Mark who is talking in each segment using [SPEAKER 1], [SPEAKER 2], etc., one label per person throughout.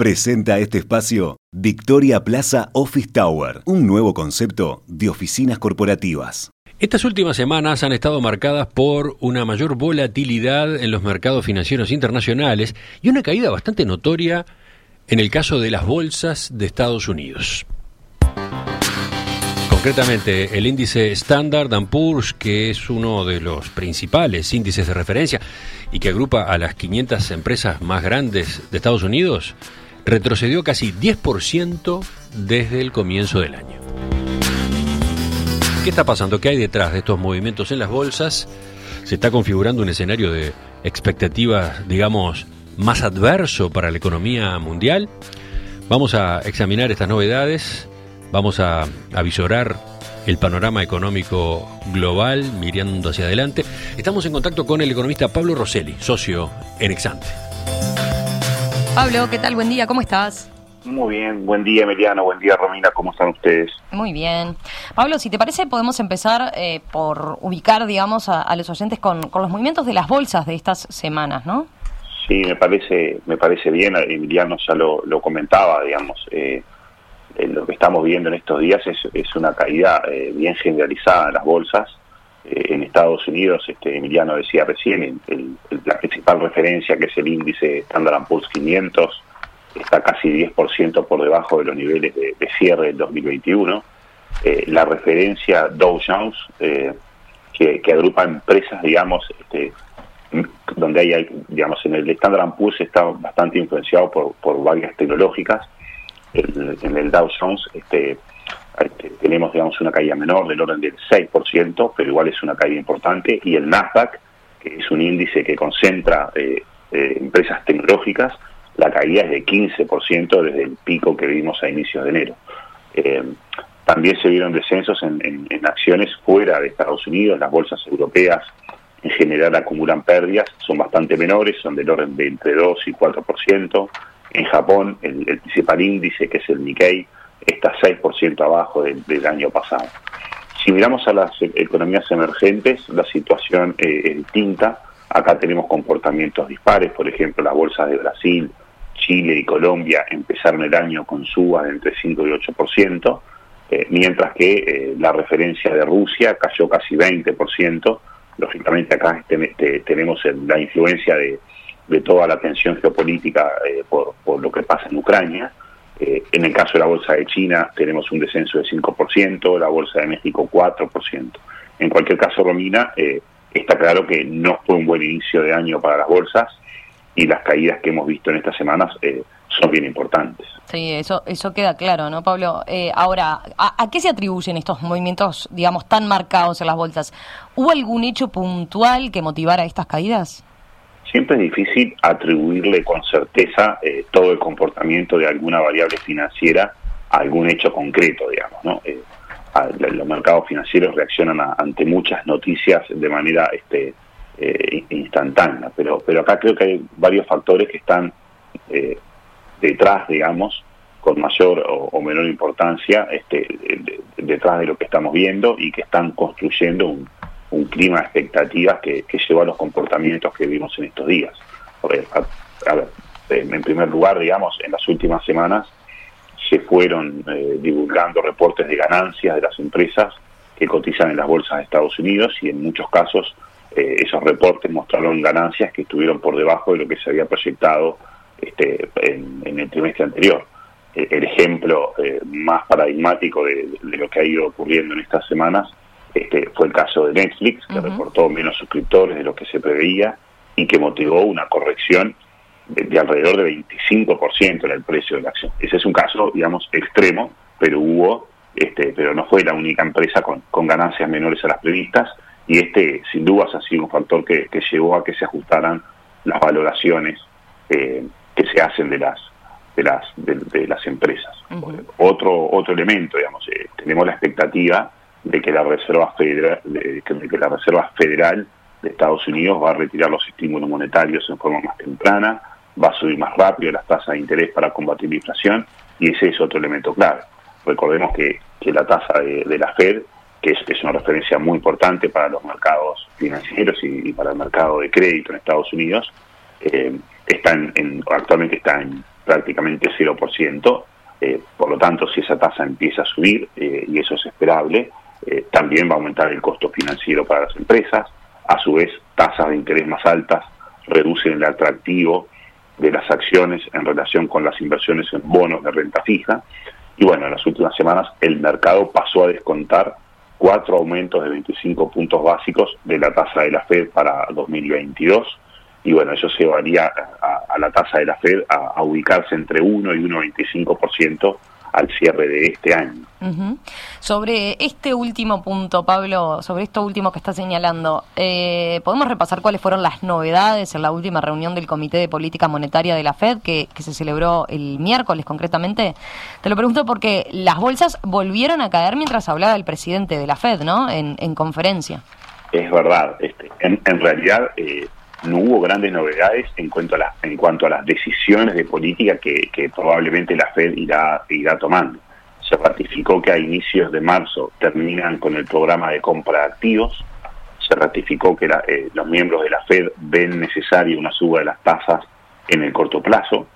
[SPEAKER 1] Presenta este espacio Victoria Plaza Office Tower, un nuevo concepto de oficinas corporativas.
[SPEAKER 2] Estas últimas semanas han estado marcadas por una mayor volatilidad en los mercados financieros internacionales y una caída bastante notoria en el caso de las bolsas de Estados Unidos. Concretamente, el índice Standard Poor's, que es uno de los principales índices de referencia y que agrupa a las 500 empresas más grandes de Estados Unidos, retrocedió casi 10% desde el comienzo del año. ¿Qué está pasando? ¿Qué hay detrás de estos movimientos en las bolsas? ¿Se está configurando un escenario de expectativas, digamos, más adverso para la economía mundial? Vamos a examinar estas novedades, vamos a avisorar el panorama económico global mirando hacia adelante. Estamos en contacto con el economista Pablo Rosselli, socio en Exante.
[SPEAKER 3] Pablo, ¿qué tal? Buen día, ¿cómo estás?
[SPEAKER 4] Muy bien, buen día Emiliano, buen día Romina, ¿cómo están ustedes?
[SPEAKER 3] Muy bien. Pablo, si te parece, podemos empezar eh, por ubicar, digamos, a, los oyentes con, los movimientos de las bolsas de estas semanas, ¿no?
[SPEAKER 4] Sí, me parece, me parece bien, Emiliano ya lo, comentaba, digamos, eh, lo que estamos viendo en estos días es, una caída eh, bien generalizada en las bolsas, eh, en Estados Unidos, este, Emiliano decía recién, el, la principal referencia que es el índice Standard Poor's 500 está casi 10% por debajo de los niveles de, cierre del 2021. Eh, la referencia Dow Jones, eh, que, agrupa empresas, digamos, este, donde hay, digamos, en el Standard Poor's está bastante influenciado por, por varias tecnológicas. en el Dow Jones, este, tenemos digamos una caída menor del orden del 6%, pero igual es una caída importante, y el Nasdaq, que es un índice que concentra eh, eh, empresas tecnológicas, la caída es de 15% desde el pico que vimos a inicios de enero. Eh, también se vieron descensos en, acciones fuera de Estados Unidos, las bolsas europeas en general acumulan pérdidas, son bastante menores, son del orden de entre 2 y 4%. En Japón, el, el principal índice, que es el Nikkei, está 6% abajo del, año pasado. Si miramos a las economías emergentes, la situación eh, es distinta. Acá tenemos comportamientos dispares, por ejemplo, las bolsas de Brasil, Chile y Colombia empezaron el año con subas de entre 5 y 8%, eh, mientras que eh, la referencia de Rusia cayó casi 20%. Lógicamente acá este, tenemos la influencia de, toda la tensión geopolítica por, por, lo que pasa en Ucrania, eh, en el caso de la bolsa de China tenemos un descenso de 5%, la bolsa de México 4%. En cualquier caso, Romina, eh, está claro que no fue un buen inicio de año para las bolsas y las caídas que hemos visto en estas semanas eh, son bien importantes.
[SPEAKER 3] Sí, eso, eso queda claro, ¿no, Pablo? ahora, ¿a, ¿a, qué se atribuyen estos movimientos, digamos, tan marcados en las bolsas? ¿Hubo algún hecho puntual que motivara estas caídas?
[SPEAKER 4] Siempre es difícil atribuirle con certeza eh, todo el comportamiento de alguna variable financiera a algún hecho concreto, digamos, ¿no? Eh, los mercados financieros reaccionan ante muchas noticias de manera este, eh, instantánea, pero, pero acá creo que hay varios factores que están detrás, digamos, con mayor o, menor importancia este, detrás de lo que estamos viendo y que están construyendo un, un clima de expectativas que, que llevó a los comportamientos que vimos en estos días. en primer lugar, digamos, en las últimas semanas se fueron eh, divulgando reportes de ganancias de las empresas que cotizan en las bolsas de Estados Unidos y en muchos casos eh, esos reportes mostraron ganancias que estuvieron por debajo de lo que se había proyectado este, en, el trimestre anterior. El, ejemplo eh, más paradigmático de, lo que ha ido ocurriendo en estas semanas este, fue el caso de Netflix, que reportó menos suscriptores de lo que se preveía y que motivó una corrección de, alrededor de 25% en el precio de la acción. Ese es un caso, digamos, extremo, pero hubo, este, pero no fue la única empresa con, ganancias menores a las previstas y este, sin dudas, ha sido un factor que, llevó a que se ajustaran las valoraciones eh, que se hacen de las de las de, las empresas. Otro otro elemento, digamos, eh, tenemos la expectativa de que la Reserva Federal, de, que la Reserva Federal de Estados Unidos va a retirar los estímulos monetarios en forma más temprana, va a subir más rápido las tasas de interés para combatir la inflación y ese es otro elemento clave. Recordemos que, que la tasa de, la Fed, que es, una referencia muy importante para los mercados financieros y, para el mercado de crédito en Estados Unidos, eh, está en, actualmente está en prácticamente 0%. Eh, por lo tanto, si esa tasa empieza a subir, eh, y eso es esperable, eh, también va a aumentar el costo financiero para las empresas. A su vez, tasas de interés más altas reducen el atractivo de las acciones en relación con las inversiones en bonos de renta fija. Y bueno, en las últimas semanas el mercado pasó a descontar cuatro aumentos de 25 puntos básicos de la tasa de la Fed para 2022 y bueno, eso se varía a, la tasa de la Fed a, ubicarse entre 1 y 1,25% al cierre de este año.
[SPEAKER 3] Sobre este último punto, Pablo, sobre esto último que está señalando, eh, ¿podemos repasar cuáles fueron las novedades en la última reunión del Comité de Política Monetaria de la Fed, que, se celebró el miércoles concretamente? Te lo pregunto porque las bolsas volvieron a caer mientras hablaba el presidente de la Fed, ¿no? En, conferencia.
[SPEAKER 4] Es verdad. Este, en, realidad... Eh, no hubo grandes novedades en cuanto a, la, en cuanto a las decisiones de política que, probablemente la Fed irá, irá tomando. Se ratificó que a inicios de marzo terminan con el programa de compra de activos, se ratificó que eh, los miembros de la Fed ven necesaria una suba de las tasas en el corto plazo,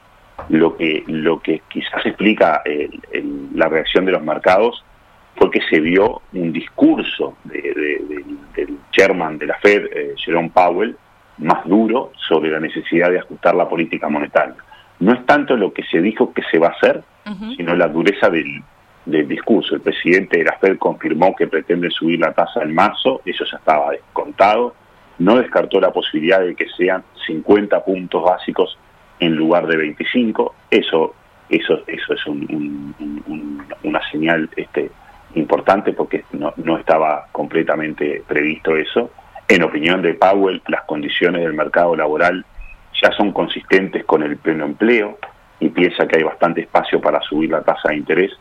[SPEAKER 4] lo que, lo que quizás explica la reacción de los mercados fue que se vio un discurso del chairman de la Fed, eh, Jerome Powell, más duro sobre la necesidad de ajustar la política monetaria. No es tanto lo que se dijo que se va a hacer, sino la dureza del, discurso. El presidente de la Fed confirmó que pretende subir la tasa en marzo, eso ya estaba descontado, no descartó la posibilidad de que sean 50 puntos básicos en lugar de 25, eso eso eso es una señal este importante porque no, no estaba completamente previsto eso en opinión de Powell, las condiciones del mercado laboral ya son consistentes con el pleno empleo y piensa que hay bastante espacio para subir la tasa de interés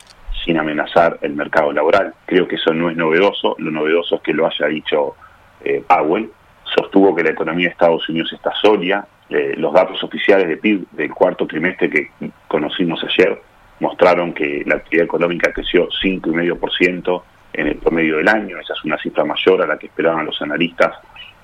[SPEAKER 4] sin amenazar el mercado laboral. Creo que eso no es novedoso, lo novedoso es que lo haya dicho eh, Powell. Sostuvo que la economía de Estados Unidos está sólida. Eh, los datos oficiales de PIB del cuarto trimestre que conocimos ayer mostraron que la actividad económica creció 5,5%, en el promedio del año. Esa es una cifra mayor a la que esperaban los analistas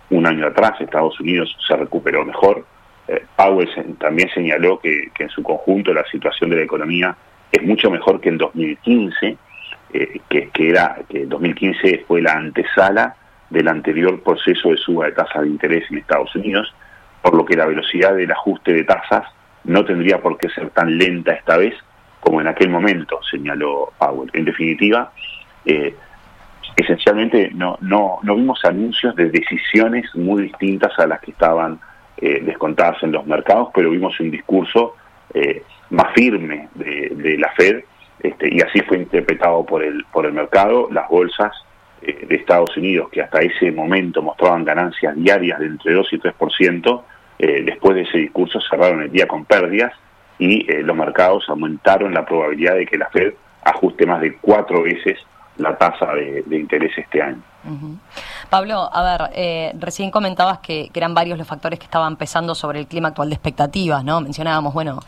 [SPEAKER 4] un año atrás. Estados Unidos se recuperó mejor. Eh, Powell también señaló que, en su conjunto la situación de la economía es mucho mejor que en 2015, eh, que, que, era que 2015 fue la antesala del anterior proceso de suba de tasas de interés en Estados Unidos, por lo que la velocidad del ajuste de tasas no tendría por qué ser tan lenta esta vez como en aquel momento, señaló Powell. En definitiva, eh, esencialmente no, no, no vimos anuncios de decisiones muy distintas a las que estaban eh, descontadas en los mercados, pero vimos un discurso eh, más firme de, la Fed este, y así fue interpretado por el, por el mercado. Las bolsas eh, de Estados Unidos, que hasta ese momento mostraban ganancias diarias de entre 2 y 3%, después de ese discurso cerraron el día con pérdidas y los mercados aumentaron la probabilidad de que la Fed ajuste más de cuatro veces la tasa de, interés este año.
[SPEAKER 3] Pablo, a ver, eh, recién comentabas que, eran varios los factores que estaban pesando sobre el clima actual de expectativas, ¿no? Mencionábamos, bueno,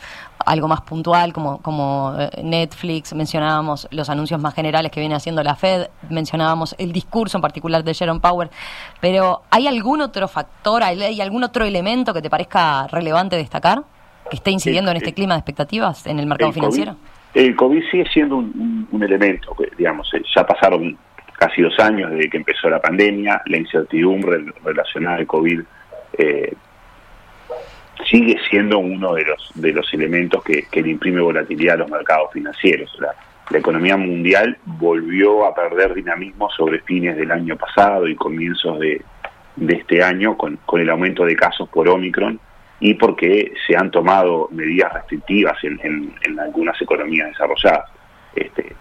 [SPEAKER 3] algo más puntual como, como eh, Netflix, mencionábamos los anuncios más generales que viene haciendo la Fed, mencionábamos el discurso en particular de Jerome Power, pero ¿hay algún otro factor, hay, algún otro elemento que te parezca relevante destacar que esté incidiendo en este clima de expectativas en el mercado financiero?
[SPEAKER 4] El COVID sigue siendo un, elemento, digamos, eh, ya pasaron casi dos años desde que empezó la pandemia, la incertidumbre relacionada al COVID eh, sigue siendo uno de los de los elementos que, le imprime volatilidad a los mercados financieros. La, la, economía mundial volvió a perder dinamismo sobre fines del año pasado y comienzos de, este año con, con el aumento de casos por Omicron y porque se han tomado medidas restrictivas en, algunas economías desarrolladas. Este,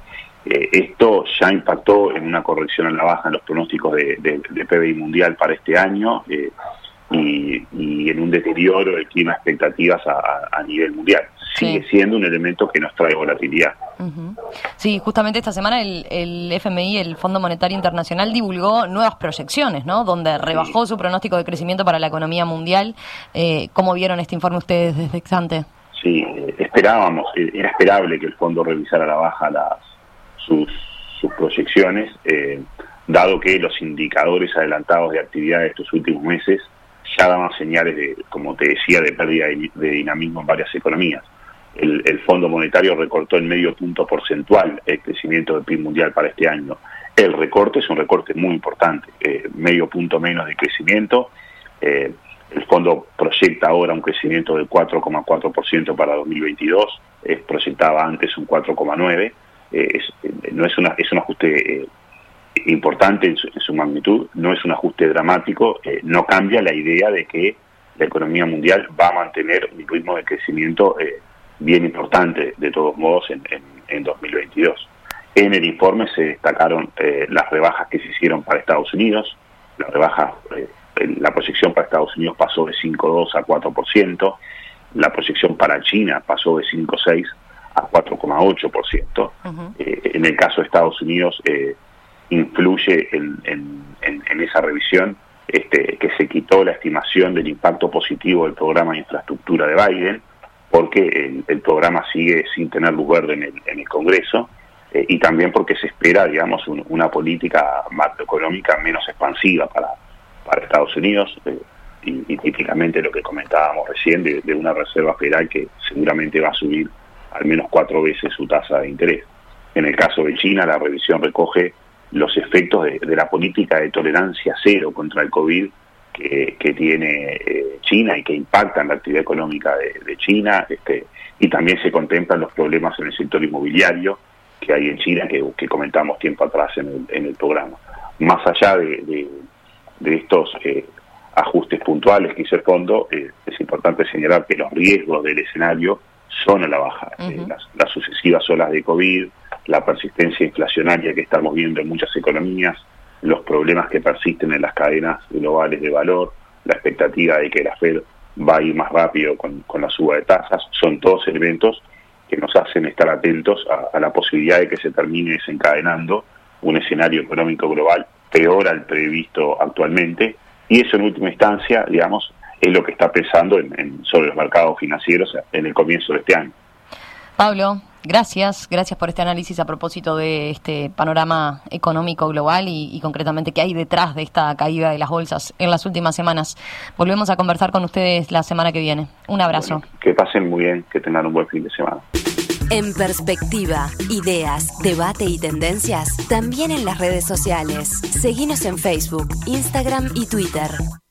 [SPEAKER 4] eh, esto ya impactó en una corrección en la baja en los pronósticos de, de, PBI mundial para este año eh, y, en un deterioro del clima expectativas a nivel mundial sigue siendo un elemento que nos trae volatilidad.
[SPEAKER 3] Sí, justamente esta semana el, el, FMI, el Fondo Monetario Internacional, divulgó nuevas proyecciones, ¿no? Donde rebajó su pronóstico de crecimiento para la economía mundial. Eh, ¿Cómo vieron esta informe ustedes desde Exante?
[SPEAKER 4] Sí, esperábamos, eh, era esperable que el fondo revisara a la baja las, sus, sus proyecciones, eh, dado que los indicadores adelantados de actividad de estos últimos meses ya daban señales de, como te decía, de pérdida de dinamismo en varias economías. El, el Fondo Monetario recortó en medio punto porcentual el crecimiento del PIB mundial para este año. El recorte es un recorte muy importante, eh, medio punto menos de crecimiento. Eh, el fondo proyecta ahora un crecimiento del 4,4% para 2022, eh, proyectaba antes un 4,9%. Eh, no es, una, es un ajuste importante en su, magnitud, no es un ajuste dramático, no cambia la idea de que la economía mundial va a mantener un ritmo de crecimiento bien importante, de todos modos, en, en, en 2022. En el informe se destacaron eh, las rebajas que se hicieron para Estados Unidos. La rebaja, eh, la proyección para Estados Unidos pasó de 5,2 a 4%. La proyección para China pasó de 5,6 a 4,8%. Eh, en el caso de Estados Unidos, influye en, esa revisión este, que se quitó la estimación del impacto positivo del programa de infraestructura de Biden, porque el, programa sigue sin tener luz verde en el Congreso eh, y también porque se espera, digamos, una política macroeconómica menos expansiva para, para Estados Unidos eh, y, típicamente lo que comentábamos recién de, una Reserva Federal que seguramente va a subir al menos cuatro veces su tasa de interés. En el caso de China, la revisión recoge los efectos de, la política de tolerancia cero contra el COVID que, que tiene eh, China y que impactan la actividad económica de, de China, este, y también se contemplan los problemas en el sector inmobiliario, que hay en China, que, comentamos tiempo atrás en el, programa. Más allá de, estos eh, ajustes puntuales que hizo el fondo, eh, es importante señalar que los riesgos del escenario son a la baja. Las, sucesivas olas de COVID, la persistencia inflacionaria que estamos viendo en muchas economías, los problemas que persisten en las cadenas globales de valor, la expectativa de que la Fed va a ir más rápido con, con la suba de tasas, son todos elementos que nos hacen estar atentos a, la posibilidad de que se termine desencadenando un escenario económico global peor al previsto actualmente y eso en última instancia, digamos, es lo que está pesando en, sobre los mercados financieros en el comienzo de este año.
[SPEAKER 3] Pablo, gracias, gracias por este análisis a propósito de este panorama económico global y, concretamente qué hay detrás de esta caída de las bolsas en las últimas semanas. Volvemos a conversar con ustedes la semana que viene. Un abrazo.
[SPEAKER 4] que pasen muy bien, que tengan un buen fin de semana.
[SPEAKER 5] En perspectiva, ideas, debate y tendencias, también en las redes sociales. Seguimos en Facebook, Instagram y Twitter.